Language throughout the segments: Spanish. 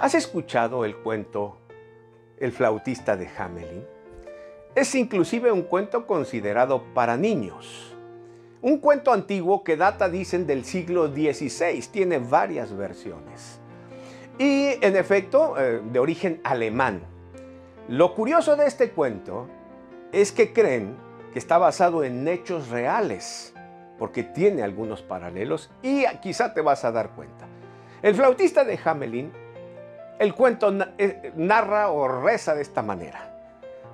¿Has escuchado el cuento El flautista de Hamelin? Es inclusive un cuento considerado para niños. Un cuento antiguo que data, dicen, del siglo XVI. Tiene varias versiones. Y, en efecto, eh, de origen alemán. Lo curioso de este cuento es que creen que está basado en hechos reales, porque tiene algunos paralelos y quizá te vas a dar cuenta. El flautista de Hamelin el cuento eh, narra o reza de esta manera.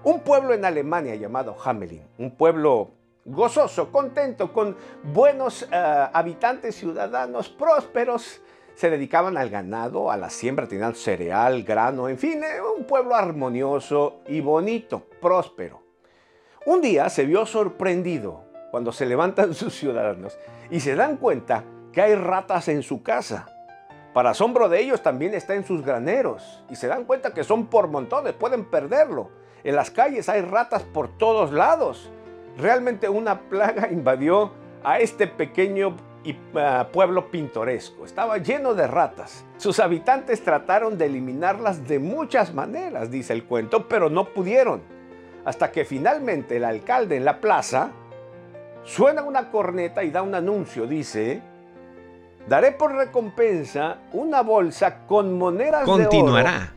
Un pueblo en Alemania llamado Hamelin, un pueblo gozoso, contento, con buenos eh, habitantes, ciudadanos, prósperos, se dedicaban al ganado, a la siembra, tenían cereal, grano, en fin, eh, un pueblo armonioso y bonito, próspero. Un día se vio sorprendido cuando se levantan sus ciudadanos y se dan cuenta que hay ratas en su casa. Para asombro de ellos también está en sus graneros y se dan cuenta que son por montones, pueden perderlo. En las calles hay ratas por todos lados. Realmente una plaga invadió a este pequeño ah, pueblo pintoresco. Estaba lleno de ratas. Sus habitantes trataron de eliminarlas de muchas maneras, dice el cuento, pero no pudieron. Hasta que finalmente el alcalde en la plaza suena una corneta y da un anuncio. Dice, Daré por recompensa una bolsa con monedas Continuará